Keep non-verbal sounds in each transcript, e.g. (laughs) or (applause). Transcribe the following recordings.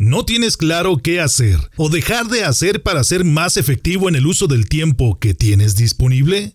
¿No tienes claro qué hacer o dejar de hacer para ser más efectivo en el uso del tiempo que tienes disponible?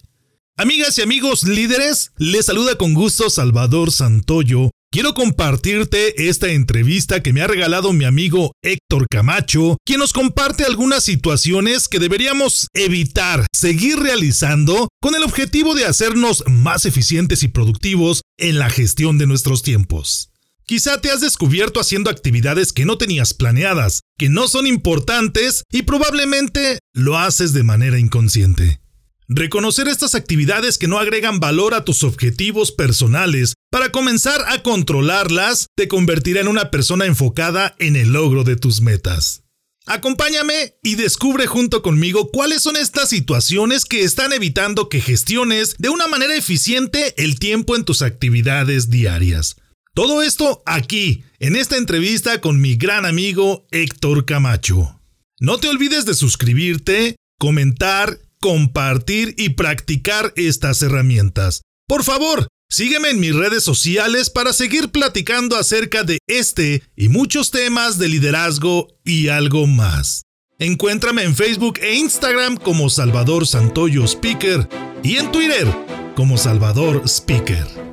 Amigas y amigos líderes, les saluda con gusto Salvador Santoyo. Quiero compartirte esta entrevista que me ha regalado mi amigo Héctor Camacho, quien nos comparte algunas situaciones que deberíamos evitar seguir realizando con el objetivo de hacernos más eficientes y productivos en la gestión de nuestros tiempos. Quizá te has descubierto haciendo actividades que no tenías planeadas, que no son importantes y probablemente lo haces de manera inconsciente. Reconocer estas actividades que no agregan valor a tus objetivos personales para comenzar a controlarlas te convertirá en una persona enfocada en el logro de tus metas. Acompáñame y descubre junto conmigo cuáles son estas situaciones que están evitando que gestiones de una manera eficiente el tiempo en tus actividades diarias. Todo esto aquí, en esta entrevista con mi gran amigo Héctor Camacho. No te olvides de suscribirte, comentar, compartir y practicar estas herramientas. Por favor, sígueme en mis redes sociales para seguir platicando acerca de este y muchos temas de liderazgo y algo más. Encuéntrame en Facebook e Instagram como Salvador Santoyo Speaker y en Twitter como Salvador Speaker.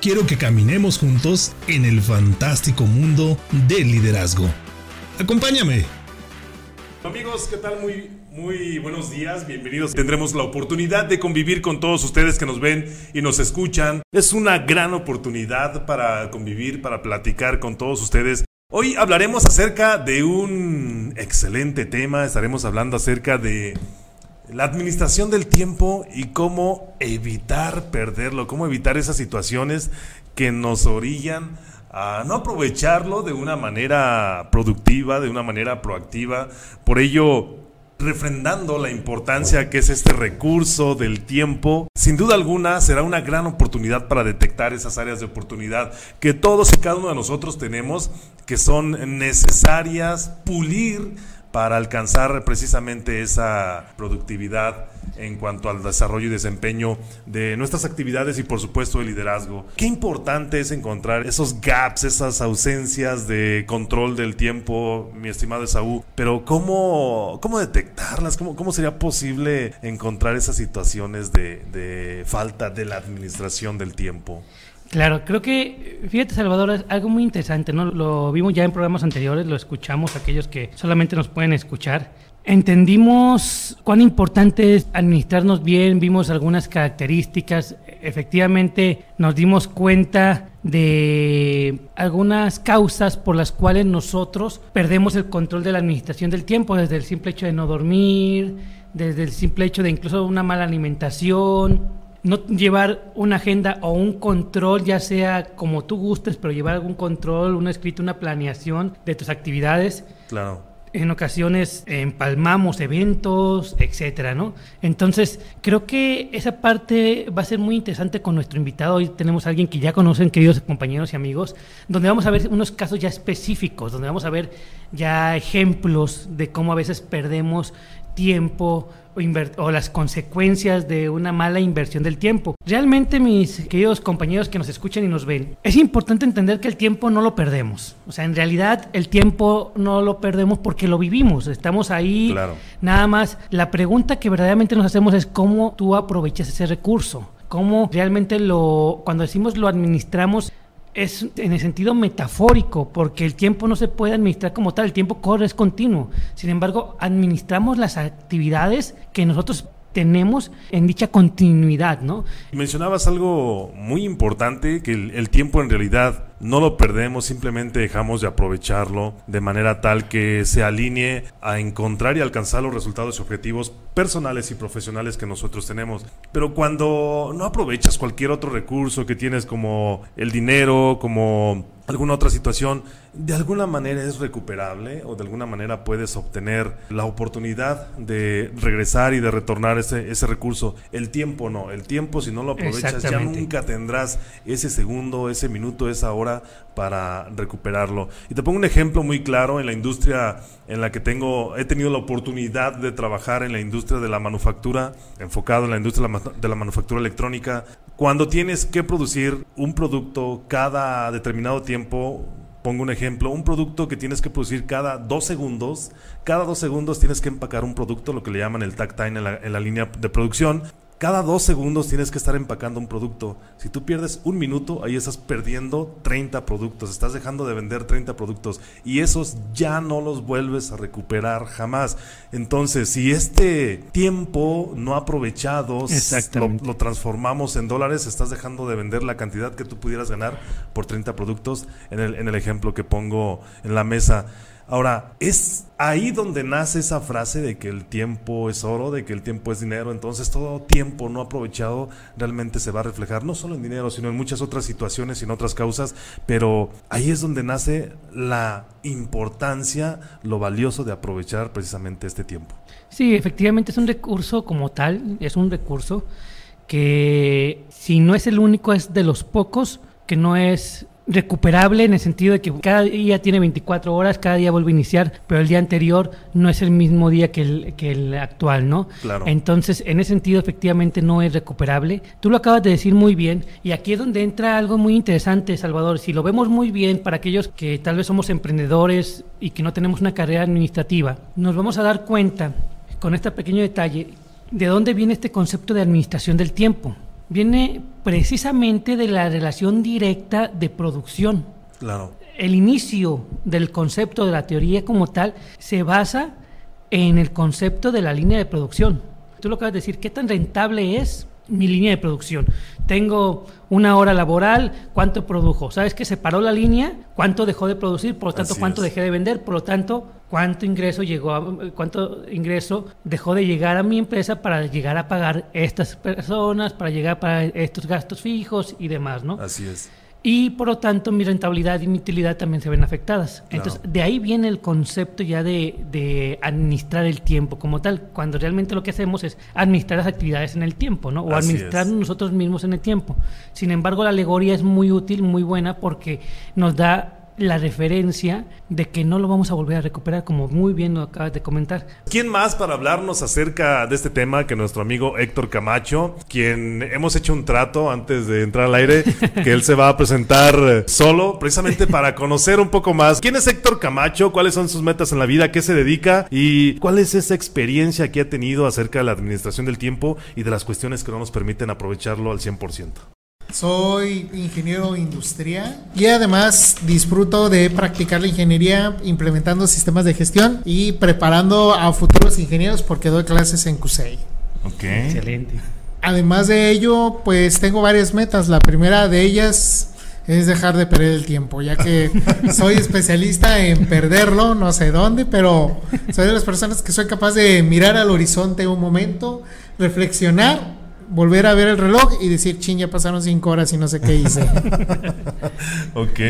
quiero que caminemos juntos en el fantástico mundo del liderazgo. Acompáñame. Amigos, ¿qué tal? Muy, muy buenos días, bienvenidos. Tendremos la oportunidad de convivir con todos ustedes que nos ven y nos escuchan. Es una gran oportunidad para convivir, para platicar con todos ustedes. Hoy hablaremos acerca de un excelente tema, estaremos hablando acerca de la administración del tiempo y cómo evitar perderlo, cómo evitar esas situaciones que nos orillan a no aprovecharlo de una manera productiva, de una manera proactiva. Por ello, refrendando la importancia que es este recurso del tiempo, sin duda alguna será una gran oportunidad para detectar esas áreas de oportunidad que todos y cada uno de nosotros tenemos, que son necesarias pulir para alcanzar precisamente esa productividad en cuanto al desarrollo y desempeño de nuestras actividades y por supuesto el liderazgo. Qué importante es encontrar esos gaps, esas ausencias de control del tiempo, mi estimado Esaú, pero ¿cómo, cómo detectarlas? ¿Cómo, ¿Cómo sería posible encontrar esas situaciones de, de falta de la administración del tiempo? Claro, creo que, fíjate Salvador, es algo muy interesante, ¿no? Lo vimos ya en programas anteriores, lo escuchamos aquellos que solamente nos pueden escuchar. Entendimos cuán importante es administrarnos bien, vimos algunas características, efectivamente nos dimos cuenta de algunas causas por las cuales nosotros perdemos el control de la administración del tiempo, desde el simple hecho de no dormir, desde el simple hecho de incluso una mala alimentación, no llevar una agenda o un control, ya sea como tú gustes, pero llevar algún control, una escrito, una planeación de tus actividades. Claro. En ocasiones empalmamos eventos, etcétera, ¿no? Entonces, creo que esa parte va a ser muy interesante con nuestro invitado. Hoy tenemos a alguien que ya conocen, queridos compañeros y amigos, donde vamos a ver unos casos ya específicos, donde vamos a ver ya ejemplos de cómo a veces perdemos tiempo o, las consecuencias de una mala inversión del tiempo. Realmente, mis queridos compañeros que nos escuchan y nos ven, es importante entender que el tiempo no lo perdemos. O sea, en realidad el tiempo no lo perdemos porque lo vivimos. Estamos ahí. Nada más, la pregunta que verdaderamente nos hacemos es cómo tú aprovechas ese recurso. Cómo realmente lo, cuando decimos lo administramos, es en el sentido metafórico, porque el tiempo no se puede administrar como tal, el tiempo corre, es continuo. Sin embargo, administramos las actividades que nosotros tenemos en dicha continuidad, ¿no? Mencionabas algo muy importante, que el, el tiempo en realidad no lo perdemos, simplemente dejamos de aprovecharlo de manera tal que se alinee a encontrar y alcanzar los resultados y objetivos personales y profesionales que nosotros tenemos. Pero cuando no aprovechas cualquier otro recurso que tienes como el dinero, como alguna otra situación, de alguna manera es recuperable o de alguna manera puedes obtener la oportunidad de regresar y de retornar ese, ese recurso. El tiempo no, el tiempo si no lo aprovechas ya nunca tendrás ese segundo, ese minuto, esa hora para recuperarlo. Y te pongo un ejemplo muy claro en la industria en la que tengo, he tenido la oportunidad de trabajar en la industria de la manufactura, enfocado en la industria de la manufactura electrónica. Cuando tienes que producir un producto cada determinado tiempo, pongo un ejemplo, un producto que tienes que producir cada dos segundos, cada dos segundos tienes que empacar un producto, lo que le llaman el tag time en la, en la línea de producción, cada dos segundos tienes que estar empacando un producto. Si tú pierdes un minuto, ahí estás perdiendo 30 productos. Estás dejando de vender 30 productos. Y esos ya no los vuelves a recuperar jamás. Entonces, si este tiempo no aprovechado lo, lo, transformamos en dólares, estás dejando de vender la cantidad que tú pudieras ganar por 30 productos en el, en el ejemplo que pongo en la mesa. Ahora, es ahí donde nace esa frase de que el tiempo es oro, de que el tiempo es dinero. Entonces, todo tiempo no aprovechado realmente se va a reflejar no solo en dinero, sino en muchas otras situaciones y en otras causas. Pero ahí es donde nace la importancia, lo valioso de aprovechar precisamente este tiempo. Sí, efectivamente es un recurso como tal, es un recurso que si no es el único, es de los pocos que no es recuperable en el sentido de que cada día tiene 24 horas, cada día vuelve a iniciar, pero el día anterior no es el mismo día que el, que el actual, ¿no? Claro. Entonces, en ese sentido, efectivamente no es recuperable. Tú lo acabas de decir muy bien, y aquí es donde entra algo muy interesante, Salvador. Si lo vemos muy bien para aquellos que tal vez somos emprendedores y que no tenemos una carrera administrativa, nos vamos a dar cuenta con este pequeño detalle de dónde viene este concepto de administración del tiempo viene precisamente de la relación directa de producción. Claro. El inicio del concepto de la teoría como tal se basa en el concepto de la línea de producción. Tú lo acabas de decir, ¿qué tan rentable es mi línea de producción. Tengo una hora laboral, ¿cuánto produjo? ¿Sabes que se paró la línea? ¿Cuánto dejó de producir? Por lo tanto, ¿cuánto dejé de vender? Por lo tanto, ¿cuánto ingreso llegó a, cuánto ingreso dejó de llegar a mi empresa para llegar a pagar estas personas, para llegar para estos gastos fijos y demás, ¿no? Así es y por lo tanto mi rentabilidad y mi utilidad también se ven afectadas. Entonces, de ahí viene el concepto ya de, de, administrar el tiempo como tal, cuando realmente lo que hacemos es administrar las actividades en el tiempo, ¿no? O administrar nosotros mismos en el tiempo. Sin embargo, la alegoría es muy útil, muy buena, porque nos da la referencia de que no lo vamos a volver a recuperar, como muy bien lo acabas de comentar. ¿Quién más para hablarnos acerca de este tema que nuestro amigo Héctor Camacho, quien hemos hecho un trato antes de entrar al aire, (laughs) que él se va a presentar solo, precisamente (laughs) para conocer un poco más quién es Héctor Camacho, cuáles son sus metas en la vida, qué se dedica y cuál es esa experiencia que ha tenido acerca de la administración del tiempo y de las cuestiones que no nos permiten aprovecharlo al 100%. Soy ingeniero industrial y además disfruto de practicar la ingeniería implementando sistemas de gestión y preparando a futuros ingenieros porque doy clases en CUSEI. Ok. Excelente. Además de ello, pues tengo varias metas. La primera de ellas es dejar de perder el tiempo, ya que (laughs) soy especialista en perderlo, no sé dónde, pero soy de las personas que soy capaz de mirar al horizonte un momento, reflexionar volver a ver el reloj y decir, ching, ya pasaron cinco horas y no sé qué hice. (laughs) ok.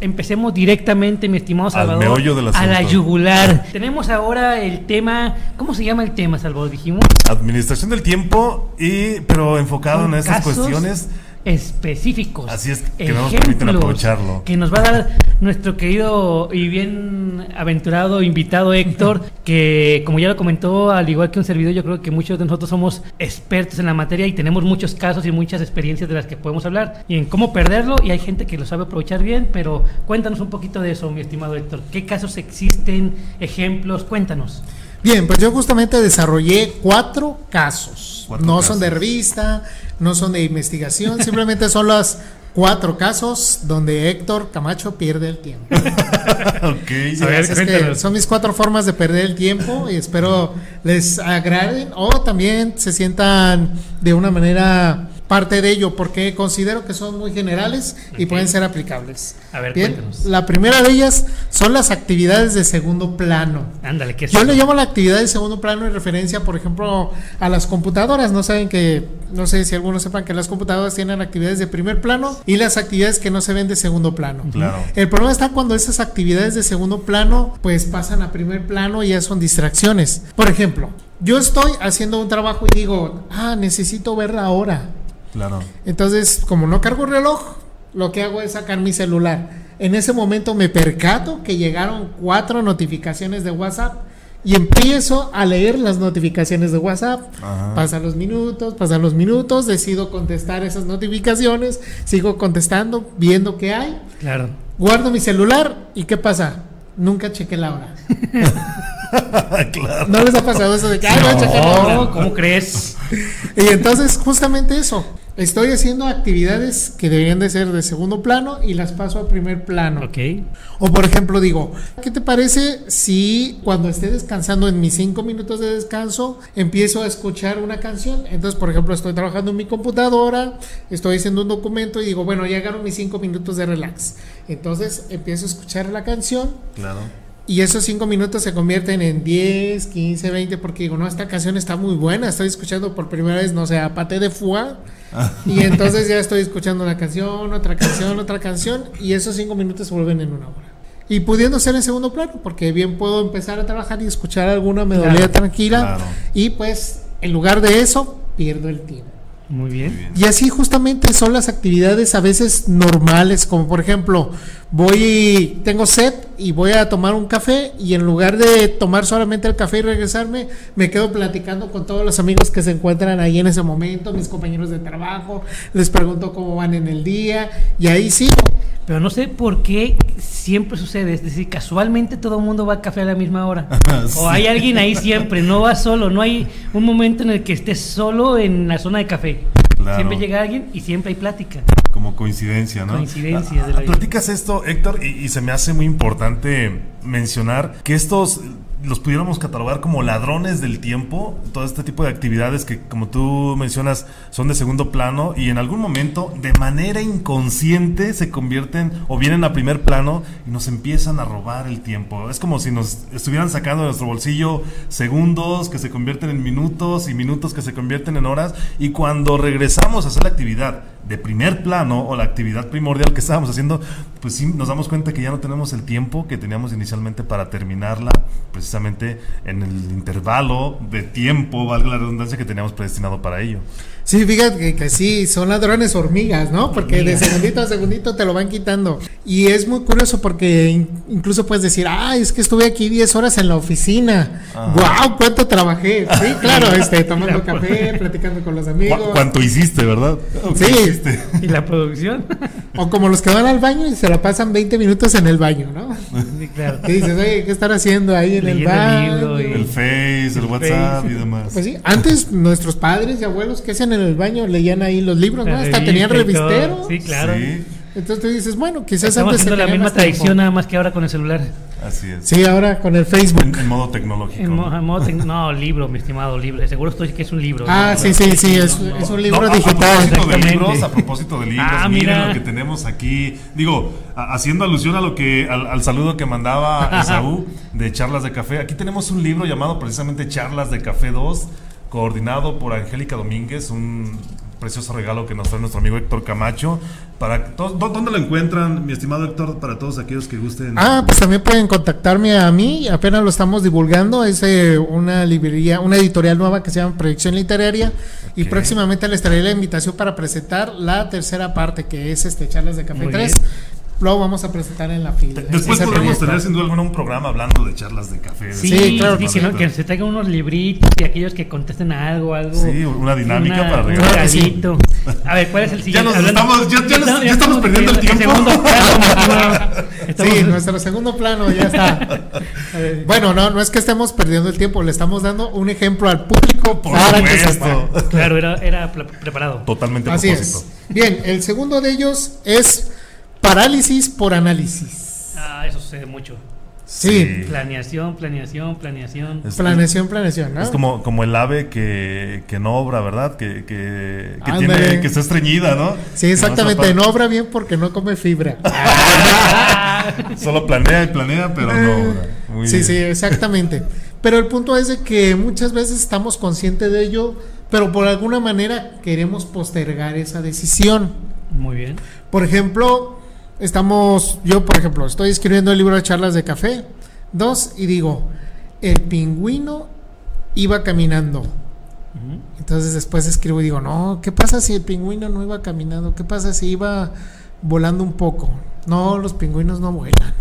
Empecemos directamente, mi estimado Salvador, a la yugular. Tenemos ahora el tema, ¿cómo se llama el tema, Salvador? Dijimos. Administración del tiempo y, pero enfocado en estas cuestiones específicos. Así es, que nos permiten aprovecharlo. Que nos va a dar nuestro querido y bien aventurado invitado Héctor, que como ya lo comentó, al igual que un servidor, yo creo que muchos de nosotros somos expertos en la materia y tenemos muchos casos y muchas experiencias de las que podemos hablar y en cómo perderlo y hay gente que lo sabe aprovechar bien, pero cuéntanos un poquito de eso, mi estimado Héctor. ¿Qué casos existen? Ejemplos, cuéntanos. Bien, pues yo justamente desarrollé cuatro casos. no son de revista, no son de investigación, simplemente son las cuatro casos donde Héctor Camacho pierde el tiempo. (laughs) ok. A ver, que son mis cuatro formas de perder el tiempo y espero les agraden o también se sientan de una manera parte de ello porque considero que son muy generales y pueden ser aplicables. A ver, Bien, cuéntanos. la primera de ellas son las actividades de segundo plano. Ándale, ¿qué es Yo eso? le llamo la actividad de segundo plano en referencia, por ejemplo, a las computadoras. No saben que, no sé si algunos sepan que las computadoras tienen actividades de primer plano y las actividades que no se ven de segundo plano. Claro. El problema está cuando esas actividades de segundo plano pues pasan a primer plano y ya son distracciones. Por ejemplo, yo estoy haciendo un trabajo y digo, ah, necesito ver la hora. Claro. Entonces, como no cargo el reloj, lo que hago es sacar mi celular. En ese momento me percato que llegaron cuatro notificaciones de WhatsApp y empiezo a leer las notificaciones de WhatsApp. Ajá. Pasan los minutos, pasan los minutos, decido contestar esas notificaciones, sigo contestando, viendo qué hay, Claro. guardo mi celular y ¿qué pasa? Nunca chequé la hora. (laughs) claro. ¿No les ha pasado eso de que, ay, voy a checar la hora? No, ¿cómo crees? Y entonces, justamente eso. Estoy haciendo actividades que deberían de ser de segundo plano y las paso a primer plano. Ok. O por ejemplo digo, ¿qué te parece si cuando esté descansando en mis cinco minutos de descanso empiezo a escuchar una canción? Entonces, por ejemplo, estoy trabajando en mi computadora, estoy haciendo un documento y digo, bueno, ya llegaron mis cinco minutos de relax. Entonces empiezo a escuchar la canción Claro. Y esos cinco minutos se convierten en 10, 15, 20, porque digo, no, esta canción está muy buena, estoy escuchando por primera vez, no sé, a Pate de Fua, y entonces ya (laughs) estoy escuchando una canción, otra canción, otra canción, y esos cinco minutos se vuelven en una hora. Y pudiendo ser en segundo plano, porque bien puedo empezar a trabajar y escuchar alguna melodía Claro, tranquila, claro. y pues en lugar de eso, pierdo el tiempo. Muy bien. bien. Y así justamente son las actividades a veces normales, como por ejemplo, voy, tengo sed y voy a tomar un café y en lugar de tomar solamente el café y regresarme, me quedo platicando con todos los amigos que se encuentran ahí en ese momento, mis compañeros de trabajo, les pregunto cómo van en el día y ahí sí, Pero no sé por qué siempre sucede. Es decir, casualmente todo el mundo va a café a la misma hora. (laughs) Sí. O hay alguien ahí siempre, no va solo. No hay un momento en el que estés solo en la zona de café. Claro. Siempre llega alguien y siempre hay plática. Como coincidencia, ¿no? Coincidencias de la Ah, vida. Platicas esto, Héctor, y, y se me hace muy importante mencionar que estos los pudiéramos catalogar como ladrones del tiempo, todo este tipo de actividades que, como tú mencionas, son de segundo plano y en algún momento, de manera inconsciente, se convierten o vienen a primer plano y nos empiezan a robar el tiempo. Es como si nos estuvieran sacando de nuestro bolsillo segundos que se convierten en minutos y minutos que se convierten en horas y cuando regresamos a hacer la actividad de primer plano o la actividad primordial que estábamos haciendo, pues sí nos damos cuenta que ya no tenemos el tiempo que teníamos inicialmente para terminarla, precisamente en el intervalo de tiempo, valga la redundancia, que teníamos predestinado para ello. Sí, fíjate que, que sí, son ladrones hormigas, ¿no? Porque de segundito a segundito te lo van quitando. Y es muy curioso porque in- incluso puedes decir, ah, es que estuve aquí 10 horas en la oficina. Ajá. ¡Wow! ¿Cuánto trabajé? Sí, (laughs) claro, este, tomando La- café, platicando con los amigos. ¿Cu- ¿Cuánto hiciste, verdad? Sí. ¿Qué hiciste? ¿Y la producción? O como los que van al baño y se la pasan 20 minutos en el baño, ¿no? sí, claro. Que dices, oye, ¿qué estar haciendo ahí en el Leyendo el baño? libro y- El Face, el, El WhatsApp Face. y demás. Pues sí, antes nuestros padres y abuelos que hacían en el baño leían ahí los libros, ¿no? Hasta tenían revistero. Sí, claro. Sí, Entonces tú dices, bueno, quizás Estamos antes se haciendo la misma tradición, nada más que ahora con el celular. así es. Sí, ahora con el Facebook. En, en modo tecnológico. En mo- ¿no? en modo tec- (laughs) no, libro, mi estimado libro. Seguro estoy que es un libro. Ah, ¿no? sí, sí, sí, es, No, no. es un No, libro a- A digital. propósito de libros, a propósito de libros, Ah, miren mira. lo que tenemos aquí. Digo, a- haciendo alusión a lo que al, al saludo que mandaba (laughs) Esaú de Charlas de Café. Aquí tenemos un libro llamado precisamente Charlas de Café 2, coordinado por Angélica Domínguez, un precioso regalo que nos trae nuestro amigo Héctor Camacho. Para to- ¿dó- ¿Dónde lo encuentran, mi estimado Héctor, para todos aquellos que gusten? Ah, pues también pueden contactarme a mí, apenas lo estamos divulgando, es eh, una librería, una editorial nueva que se llama Proyección Literaria y próximamente les traeré la invitación para presentar la tercera parte que es este Charlas de Café Muy 3. bien. Lo vamos a presentar en la fila. Después podemos proyecto. tener sin duda alguna un programa hablando de charlas de café. Sí, Sí, claro sí, que que, sí. no- que se traigan unos libritos y aquellos que contesten a algo, algo. Sí, una dinámica una- para un regalar. regalito. A ver, ¿cuál es el Ya siguiente? nos estamos- ya- ya nos- ya estamos perdiendo el tiempo. segundo plano, estamos- Sí, nuestro segundo plano ya está. bueno, no, no es que estemos perdiendo el tiempo, le estamos dando un ejemplo al público Por para que supuesto. sepa. Claro, era, era preparado. Totalmente Así propósito. es. Bien, el segundo de ellos es parálisis por análisis. Ah, eso sucede mucho. Sí. Planeación, planeación, planeación. Es- Planeación, planeación, ¿no? Es como, como el ave que, que no obra, ¿verdad? Que, que, que, tiene, que está estreñida, ¿no? Sí, exactamente, no no obra bien porque no come fibra. (laughs) Solo planea y planea, pero no obra. Muy sí, bien. sí, exactamente. Pero el punto es de que muchas veces estamos conscientes de ello, pero por alguna manera queremos postergar esa decisión. Muy bien. Por ejemplo, estamos, yo por ejemplo, estoy escribiendo el libro de charlas de café, dos, y digo, el pingüino iba caminando. Entonces después escribo y digo, no, ¿qué pasa si el pingüino no iba caminando? ¿Qué pasa si iba volando un poco? No, los pingüinos no vuelan.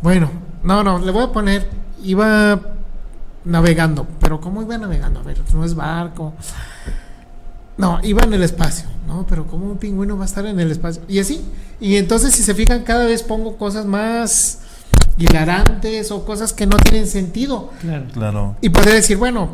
Bueno, no, no, le voy a poner, iba navegando, pero ¿cómo iba navegando? A ver, no es barco. No, iba en el espacio, ¿no? Pero ¿cómo un pingüino va a estar en el espacio? Y así. Y entonces, si se fijan, cada vez pongo cosas más hilarantes o cosas que no tienen sentido. Claro. Claro. Y podría decir, bueno,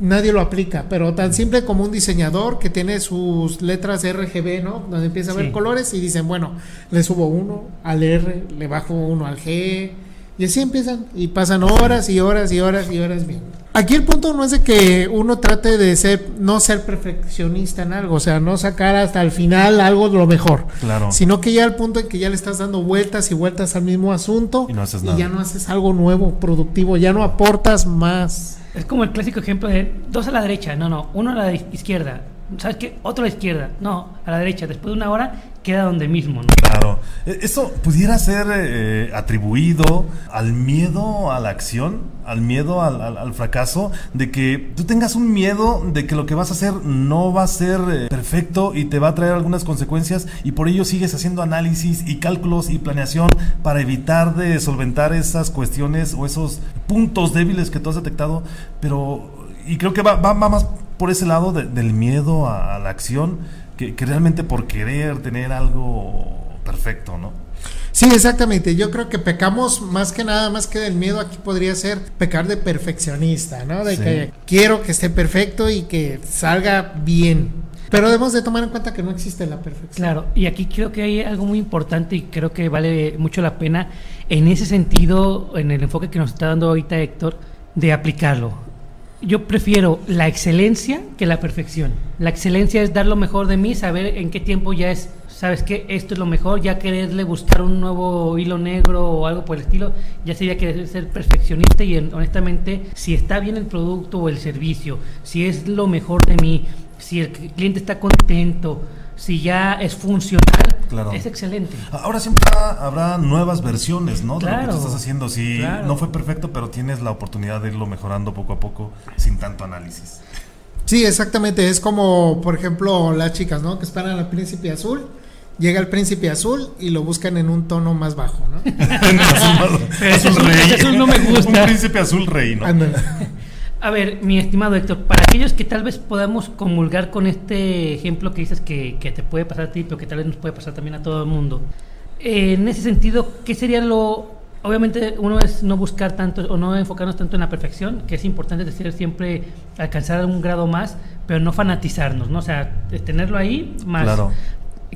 nadie lo aplica, pero tan simple como un diseñador que tiene sus letras RGB, ¿no? Donde empieza a ver Sí. colores y dicen, bueno, le subo uno al R, le bajo uno al G, y así empiezan, y pasan horas y horas y horas y horas bien. Aquí el punto no es de que uno trate de ser, no ser perfeccionista en algo, o sea, no sacar hasta el final algo de lo mejor, Claro. sino que ya al punto en que ya le estás dando vueltas y vueltas al mismo asunto Y no haces y nada. ya no haces algo nuevo, productivo, ya no aportas más. Es como el clásico ejemplo de dos a la derecha, no, no, uno a la izquierda. ¿Sabes qué? Otro a la izquierda, no, a la derecha. Después de una hora queda donde mismo, ¿no? Claro. Eh, Eso pudiera ser eh, atribuido al miedo a la acción, al miedo al, al- al fracaso, de que tú tengas un miedo de que lo que vas a hacer no va a ser eh, perfecto y te va a traer algunas consecuencias y por ello sigues haciendo análisis y cálculos y planeación para evitar de solventar esas cuestiones o esos puntos débiles que tú has detectado, pero y creo que va, va- va más por ese lado de- del miedo a, a la acción que, que realmente por querer tener algo perfecto, ¿no? Sí, exactamente. Yo creo que pecamos más que nada, más que del miedo, aquí podría ser pecar de perfeccionista, ¿no? De Sí. que quiero que esté perfecto y que salga bien. Pero debemos de tomar en cuenta que no existe la perfección. Claro, y aquí creo que hay algo muy importante y creo que vale mucho la pena en ese sentido, en el enfoque que nos está dando ahorita Héctor, de aplicarlo. Yo prefiero la excelencia que la perfección. La excelencia es dar lo mejor de mí, saber en qué tiempo ya es, sabes que esto es lo mejor, ya quererle buscar un nuevo hilo negro o algo por el estilo, ya sería querer ser perfeccionista y en- honestamente, si está bien el producto o el servicio, si es lo mejor de mí, si el cliente está contento, si ya es funcional, Claro. es excelente. Ahora siempre habrá, habrá nuevas versiones, ¿no? De lo que tú estás haciendo. Si Claro. no fue perfecto, pero tienes la oportunidad de irlo mejorando poco a poco sin tanto análisis. Sí, exactamente. Es como, por ejemplo, las chicas, ¿no? Que esperan al príncipe azul. Llega el príncipe azul y lo buscan en un tono más bajo, ¿no? (laughs) (laughs) ese azul- azul no me gusta. Un príncipe azul rey, ¿no? Ándale. A ver, mi estimado Héctor, para aquellos que tal vez podamos comulgar con este ejemplo que dices que, que te puede pasar a ti, pero que tal vez nos puede pasar también a todo el mundo, eh, en ese sentido, ¿qué sería lo... Obviamente uno es no buscar tanto o no enfocarnos tanto en la perfección, que es importante decir siempre alcanzar un grado más, pero no fanatizarnos, ¿no? O sea, tenerlo ahí más... Claro.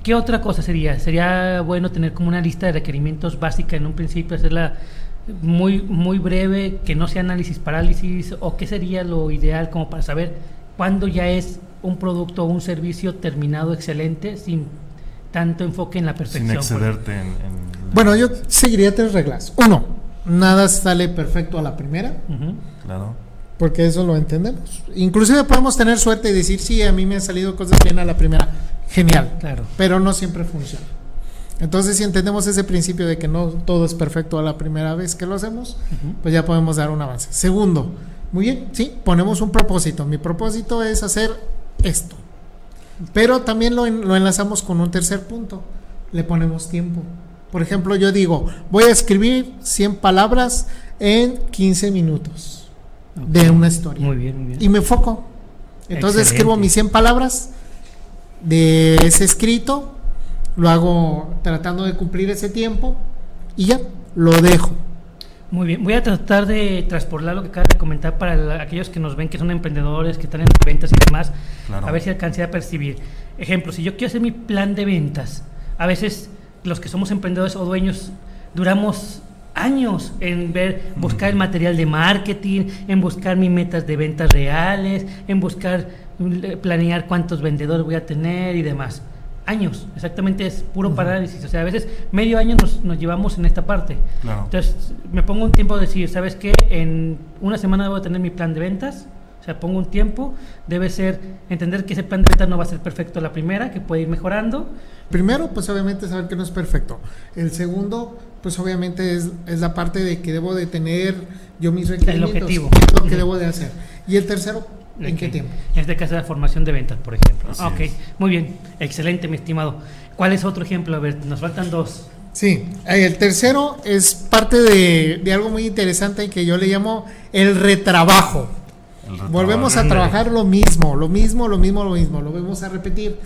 ¿Qué otra cosa sería? Sería bueno tener como una lista de requerimientos básica en un principio, hacerla muy, muy breve, que no sea análisis parálisis, o qué sería lo ideal como para saber cuándo ya es un producto o un servicio terminado excelente sin tanto enfoque en la perfección. Sin por- excederte en, en- Bueno, yo seguiría tres reglas. Uno, nada sale perfecto a la primera. Claro. Porque eso lo entendemos. Inclusive podemos tener suerte y decir, sí, a mí me han salido cosas bien a la primera. Genial. Claro. Pero no siempre funciona. Entonces, si entendemos ese principio de que no todo es perfecto a la primera vez que lo hacemos, Ujú. pues ya podemos dar un avance. Segundo, muy bien, sí, ponemos un propósito. Mi propósito es hacer esto. Pero también lo, en- lo enlazamos con un tercer punto. Le ponemos tiempo. Por ejemplo, yo digo, voy a escribir 100 palabras en 15 minutos de una historia. Muy bien, muy bien. Y me enfoco. Entonces Excelente. escribo mis 100 palabras de ese escrito, lo hago tratando de cumplir ese tiempo y ya, lo dejo. Muy bien, voy a tratar de transportar lo que acabas de comentar para la- aquellos que nos ven que son emprendedores, que están en ventas y demás, Claro. a ver si alcancé a percibir. Ejemplo, si yo quiero hacer mi plan de ventas, a veces los que somos emprendedores o dueños duramos años en ver, buscar el material de marketing, en buscar mis metas de ventas reales, en buscar mm, planear cuántos vendedores voy a tener y demás. Años, exactamente es puro parálisis. O sea, a veces medio año nos, nos llevamos en esta parte. Claro. Entonces, me pongo un tiempo de decir, ¿sabes qué? En una semana debo tener mi plan de ventas. O sea, pongo un tiempo. Debe ser entender que ese plan de ventas no va a ser perfecto la primera, que puede ir mejorando. Primero, pues obviamente saber que no es perfecto. El segundo, pues obviamente es, es la parte de que debo de tener yo mis requerimientos. objetivo. qué es lo que debo de hacer. Y el tercero, ¿en qué tiempo? En este caso, la formación de ventas, por ejemplo. Así ok, es. muy bien. Excelente, mi estimado. ¿Cuál es otro ejemplo? A ver, nos faltan dos. Sí, eh, el tercero es parte de, de algo muy interesante que yo le llamo el retrabajo. El retrabajo. Volvemos a trabajar lo mismo, lo mismo, lo mismo, lo mismo, lo vamos a repetir.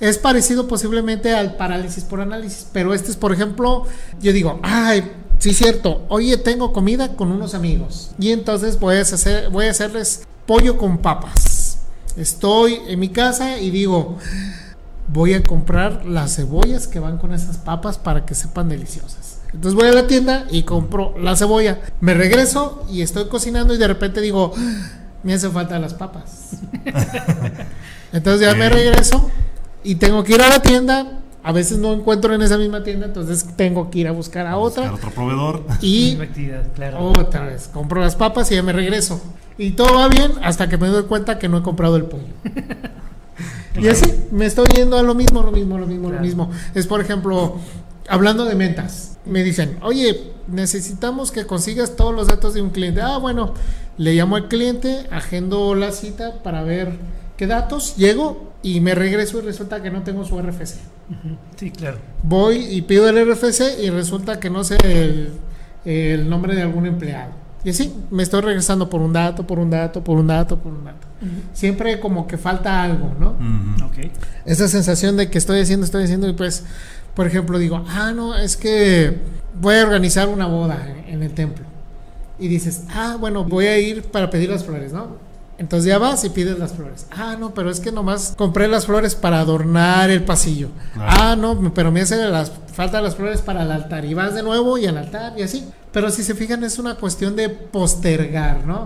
Es parecido posiblemente al parálisis por análisis, pero este es, por ejemplo, yo digo, ay, sí cierto, oye, tengo comida con unos amigos y entonces voy a hacer, voy a hacerles pollo con papas. Estoy en mi casa y digo, voy a comprar las cebollas que van con esas papas para que sepan deliciosas. Entonces voy a la tienda y compro la cebolla. Me regreso y estoy cocinando y de repente digo, "Ah, me hace falta las papas. (laughs) Entonces ya me regreso y tengo que ir a la tienda. A veces no encuentro en esa misma tienda, entonces tengo que ir a buscar a Buscar otra otro proveedor. y (laughs) claro. otra vez compro las papas y ya me regreso. Y todo va bien hasta que me doy cuenta que no he comprado el pollo. (laughs) Y así me estoy yendo a lo mismo, lo mismo, lo mismo, Claro. lo mismo. Es por ejemplo, hablando de ventas, me dicen, oye, necesitamos que consigas todos los datos de un cliente. Ah, bueno, le llamo al cliente, agendo la cita para ver qué datos, llego y me regreso y resulta que no tengo su RFC. Sí, claro. Voy y pido el RFC y resulta que no sé el, el nombre de algún empleado. Y así me estoy regresando por un dato, por un dato, por un dato, por un dato. Siempre como que falta algo, ¿no? Ujú. Ok. Esa sensación de que estoy haciendo, estoy haciendo y pues, por ejemplo, digo, ah, no, es que voy a organizar una boda en, en el templo. Y dices, ah, bueno, voy a ir para pedir las flores, ¿no? Entonces ya vas y pides las flores. Ah, no, pero es que nomás compré las flores para adornar el pasillo. Ah, no, pero me hace las falta las flores para el altar. Y vas de nuevo y al altar y así. Pero si se fijan, es una cuestión de postergar, ¿no?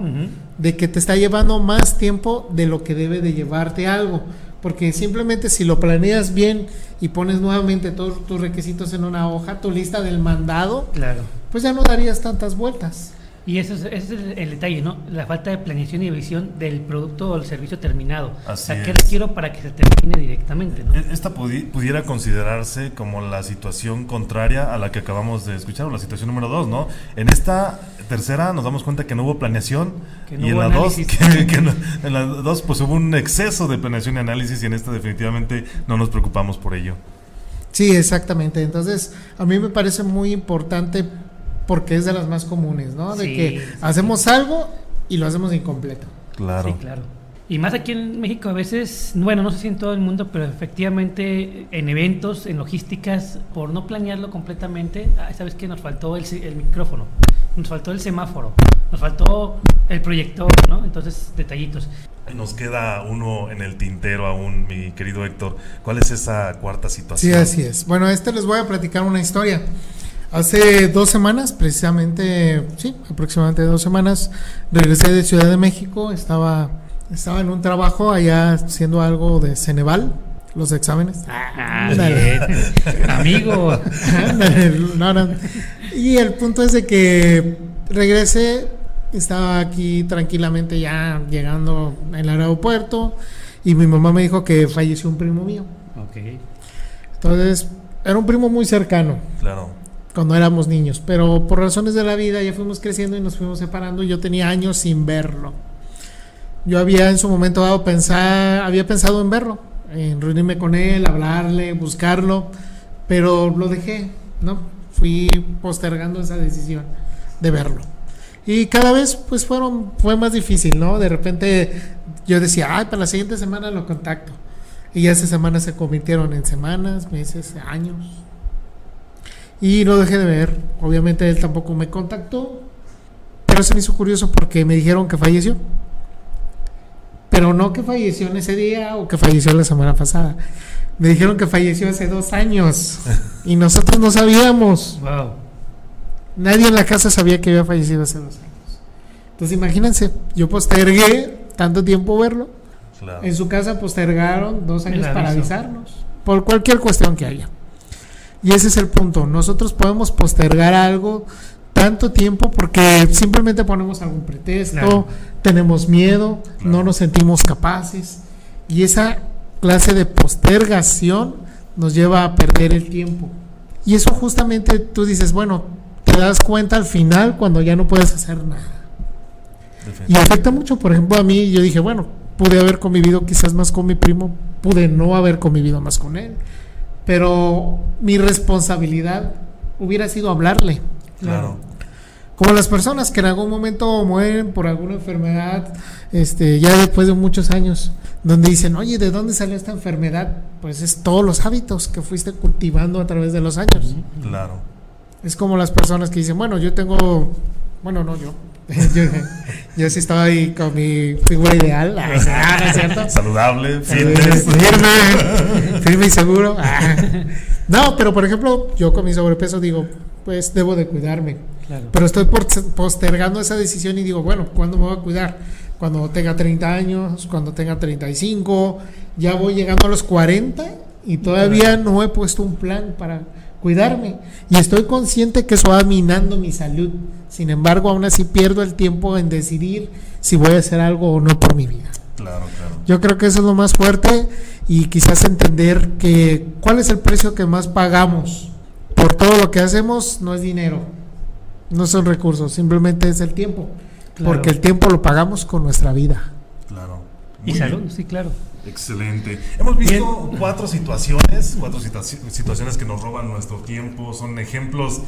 De que te está llevando más tiempo de lo que debe de llevarte algo. Porque simplemente si lo planeas bien y pones nuevamente todos tus requisitos en una hoja, tu lista del mandado, Claro. pues ya no darías tantas vueltas. Y ese es, ese es el, el detalle, ¿no? La falta de planeación y visión del producto o el servicio terminado. Así o sea, ¿qué es. requiero para que se termine directamente, ¿no? E- Esta pudi- pudiera considerarse como la situación contraria a la que acabamos de escuchar, o la situación número dos, ¿no? En esta tercera nos damos cuenta que no hubo planeación Que no y en la dos, que no- en la dos pues hubo un exceso de planeación y análisis y en esta definitivamente no nos preocupamos por ello. Sí, exactamente. Entonces, a mí me parece muy importante porque es de las más comunes, ¿no? De Sí, que sí, hacemos algo y lo hacemos incompleto. Claro. Sí, claro. Y más aquí en México a veces, bueno, no sé si en todo el mundo, pero efectivamente en eventos, en logísticas, por no planearlo completamente, ¿sabes qué? Nos faltó el, micrófono, nos faltó el semáforo, nos faltó el proyector, ¿no? Entonces, detallitos. Nos queda uno en el tintero aún, mi querido Héctor. ¿Cuál es esa cuarta Sí, situación? así es. Bueno, este les voy a platicar una historia. Hace dos semanas, precisamente, sí, aproximadamente dos semanas, regresé de Ciudad de México, estaba, estaba en un trabajo allá haciendo algo de Ceneval, los exámenes. Ah. (laughs) Amigo. No. Y el punto es de que regresé, estaba aquí tranquilamente ya llegando al aeropuerto y mi mamá me dijo que falleció un primo mío. Ok. Entonces, era un primo muy cercano Claro. Cuando éramos niños, pero por razones de la vida ya fuimos creciendo y nos fuimos separando y yo tenía años sin verlo. Yo había en su momento dado pensar, había pensado en verlo, en reunirme con él, hablarle, buscarlo, pero lo dejé, ¿no? fui postergando esa decisión de verlo. Y cada vez pues fueron, fue más difícil, ¿no? De repente yo decía, ay, para la siguiente semana lo contacto. Y esas semanas se convirtieron en semanas, meses, años. Y lo dejé de ver. Obviamente él tampoco me contactó. Pero se me hizo curioso porque me dijeron que falleció. Pero no que falleció en ese día o que falleció la semana pasada. Me dijeron que falleció hace dos años. y nosotros no sabíamos. Wow. Nadie en la casa sabía que había fallecido hace dos años. Entonces imagínense, yo postergué tanto tiempo verlo. Claro. En su casa postergaron dos años para avisarnos. Por cualquier cuestión que haya. Y ese es el punto. Nosotros podemos postergar algo tanto tiempo porque simplemente ponemos algún pretexto, Claro. tenemos miedo, Claro. no nos sentimos capaces. Y esa clase de postergación nos lleva a perder el tiempo. Y eso justamente tú dices, bueno, te das cuenta al final cuando ya no puedes hacer nada. Y afecta mucho, por ejemplo, a mí, yo dije, bueno, pude haber convivido quizás más con mi primo, pude no haber convivido más con él, pero mi responsabilidad hubiera sido hablarle. Claro. Como las personas que en algún momento mueren por alguna enfermedad, este, ya después de muchos años, donde dicen, oye, ¿de dónde salió esta enfermedad? Pues es todos los hábitos que fuiste cultivando a través de los años. Claro. Es como las personas que dicen, bueno, yo tengo, bueno, no yo, (laughs) yo, yo sí estaba ahí con mi figura ideal, ah, ¿no es cierto? Saludable, fitness. firme, firme y seguro. Ah. No, pero por ejemplo, yo con mi sobrepeso digo, pues debo de cuidarme. Claro. Pero estoy postergando esa decisión y digo, bueno, ¿cuándo me voy a cuidar? Cuando tenga 30 años, cuando tenga 35, ya voy llegando a los 40 y todavía no he puesto un plan para cuidarme. Y estoy consciente que eso va minando mi salud. Sin embargo, aún así pierdo el tiempo en decidir si voy a hacer algo o no por mi vida. Claro, claro. Yo creo que eso es lo más fuerte y quizás entender que cuál es el precio que más pagamos por todo lo que hacemos no es dinero, no son recursos, simplemente es el tiempo, Claro. porque el tiempo lo pagamos con nuestra vida. Claro. Y salud, bien. sí, claro. Excelente. Hemos visto cuatro situaciones, cuatro situa- situaciones que nos roban nuestro tiempo, son ejemplos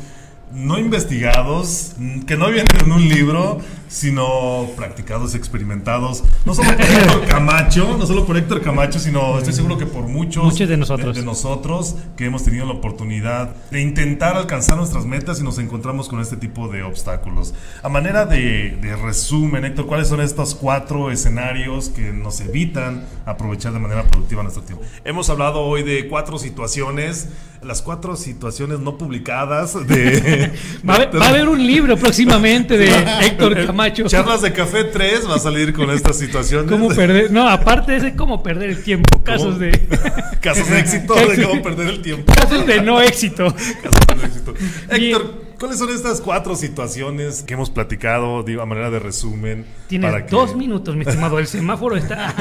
no investigados, que no vienen en un libro, sino practicados, experimentados, no solo por Héctor (coughs) Camacho, no solo por Héctor Camacho, sino estoy seguro que por muchos, Muchos de nosotros. de nosotros que hemos tenido la oportunidad de intentar alcanzar nuestras metas y nos encontramos con este tipo de obstáculos. A manera de, de resumen, Héctor, ¿cuáles son estos cuatro escenarios que nos evitan aprovechar de manera productiva nuestro tiempo? Hemos hablado hoy de cuatro situaciones, las cuatro situaciones no publicadas de... (laughs) Va a, haber, va a haber un libro próximamente de (laughs) Héctor Camacho. Charlas de Café 3 va a salir con estas (laughs) situaciones. ¿Cómo perder? No, aparte de ese, cómo perder el tiempo. Casos de. (laughs) Casos de éxito de cómo perder el tiempo. Casos de no éxito. (laughs) Casos de éxito. Héctor, ¿cuáles son estas cuatro situaciones que hemos platicado, digo, a manera de resumen? Tienes para que- dos minutos, mi estimado. El semáforo está.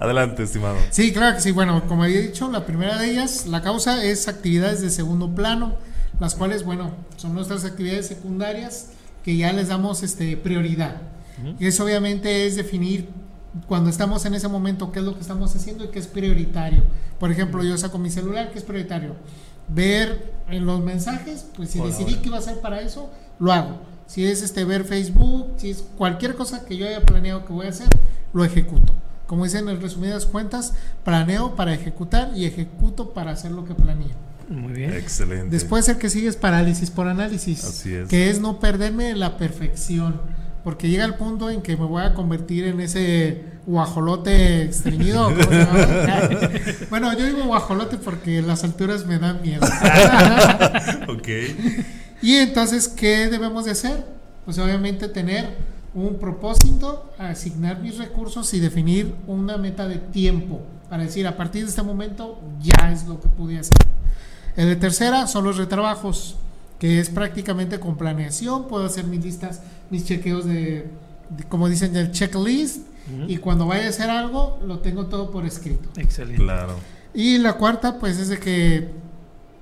Adelante, estimado. Sí, claro que sí. Bueno, como había dicho, la primera de ellas, la causa es actividades de segundo plano, las cuales, bueno, son nuestras actividades secundarias que ya les damos este, prioridad. Y eso obviamente es definir cuando estamos en ese momento qué es lo que estamos haciendo y qué es prioritario. Por ejemplo, yo saco mi celular, ¿qué es prioritario? Ver en los mensajes, pues si decidí que iba a ser para eso, lo hago. Si es este ver Facebook, si es cualquier cosa que yo haya planeado que voy a hacer, lo ejecuto. Como dicen en resumidas cuentas, planeo para ejecutar y ejecuto para hacer lo que planeé. Muy bien. Excelente. Después el que sigue es parálisis por análisis, Así es. que es no perderme la perfección, porque llega el punto en que me voy a convertir en ese guajolote extremido. ¿cómo se llama? (laughs) bueno, yo digo guajolote porque las alturas me dan miedo. (laughs) ok. y entonces, ¿qué debemos de hacer? Pues obviamente tener un propósito, asignar mis recursos y definir una meta de tiempo para decir a partir de este momento ya es lo que pude hacer. El de tercera son los retrabajos, que es prácticamente con planeación, puedo hacer mis listas, mis chequeos de, de, como dicen, del checklist y cuando vaya a hacer algo lo tengo todo por escrito. Excelente. Claro. Y la cuarta, pues es de que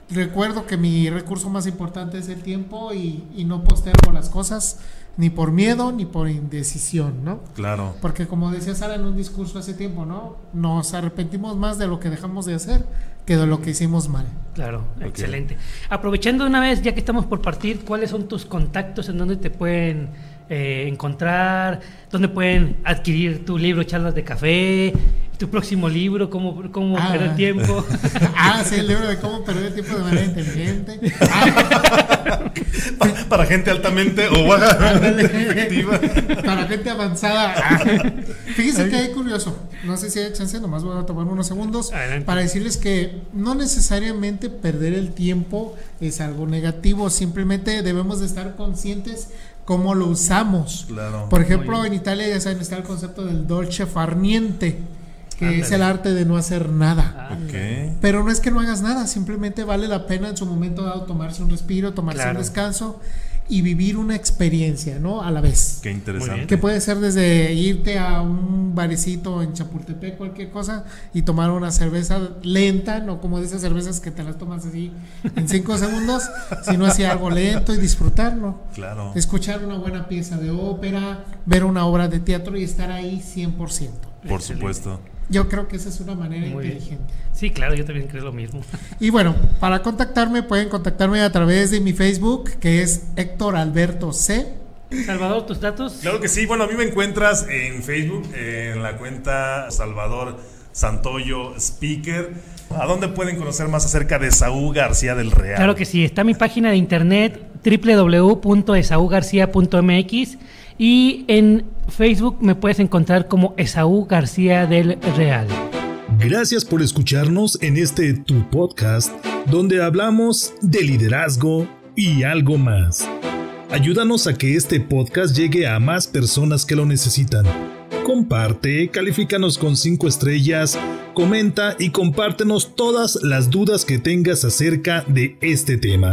recuerdo que mi recurso más importante es el tiempo y, y no postergo las cosas ni por miedo ni por indecisión, ¿no? Claro. Porque como decía Sara en un discurso hace tiempo, ¿no? Nos arrepentimos más de lo que dejamos de hacer que de lo que hicimos mal. Claro, excelente. Aprovechando una vez, ya que estamos por partir, ¿cuáles son tus contactos en donde te pueden eh, encontrar? ¿Dónde pueden adquirir tu libro Charlas de Café? Tu próximo libro, cómo, cómo Ah. perder tiempo. (laughs) ah, sí, el libro de cómo perder el tiempo de manera inteligente. Ah, (laughs) Para gente altamente o. (laughs) Para gente avanzada. Ah. Fíjense que hay curioso. No sé si hay chance, nomás voy a tomar unos segundos Adelante. para decirles que no necesariamente perder el tiempo es algo negativo. Simplemente debemos de estar conscientes cómo lo usamos. Claro. Por ejemplo, en Italia ya saben, está el concepto del dolce far que es el arte de no hacer nada. Ah, Ok. Pero no es que no hagas nada, simplemente vale la pena en su momento dado tomarse un respiro, tomarse Claro. un descanso y vivir una experiencia, ¿no? A la vez. Qué interesante. Que puede ser desde irte a un barecito en Chapultepec, cualquier cosa, y tomar una cerveza lenta, no como de esas cervezas que te las tomas así en cinco (laughs) segundos, sino así algo lento y disfrutarlo. Claro. Escuchar una buena pieza de ópera, ver una obra de teatro y estar ahí 100%. Por Excelente. supuesto. Yo creo que esa es una manera Muy bien. inteligente. Sí, claro, yo también creo lo mismo. (laughs) Y bueno, para contactarme pueden contactarme a través de mi Facebook, que es Héctor Alberto C. Salvador, tus datos. Claro que sí. Bueno, a mí me encuentras en Facebook, en la cuenta Salvador Santoyo Speaker. ¿A dónde pueden conocer más acerca de Saúl García del Real? Claro que sí, está mi página de internet www.esaugarcia.mx y en Facebook me puedes encontrar como Esaú García del Real. Gracias por escucharnos en este tu podcast donde hablamos de liderazgo y algo más. Ayúdanos a que este podcast llegue a más personas que lo necesitan. Comparte, califícanos con 5 estrellas, comenta y compártenos todas las dudas que tengas acerca de este tema.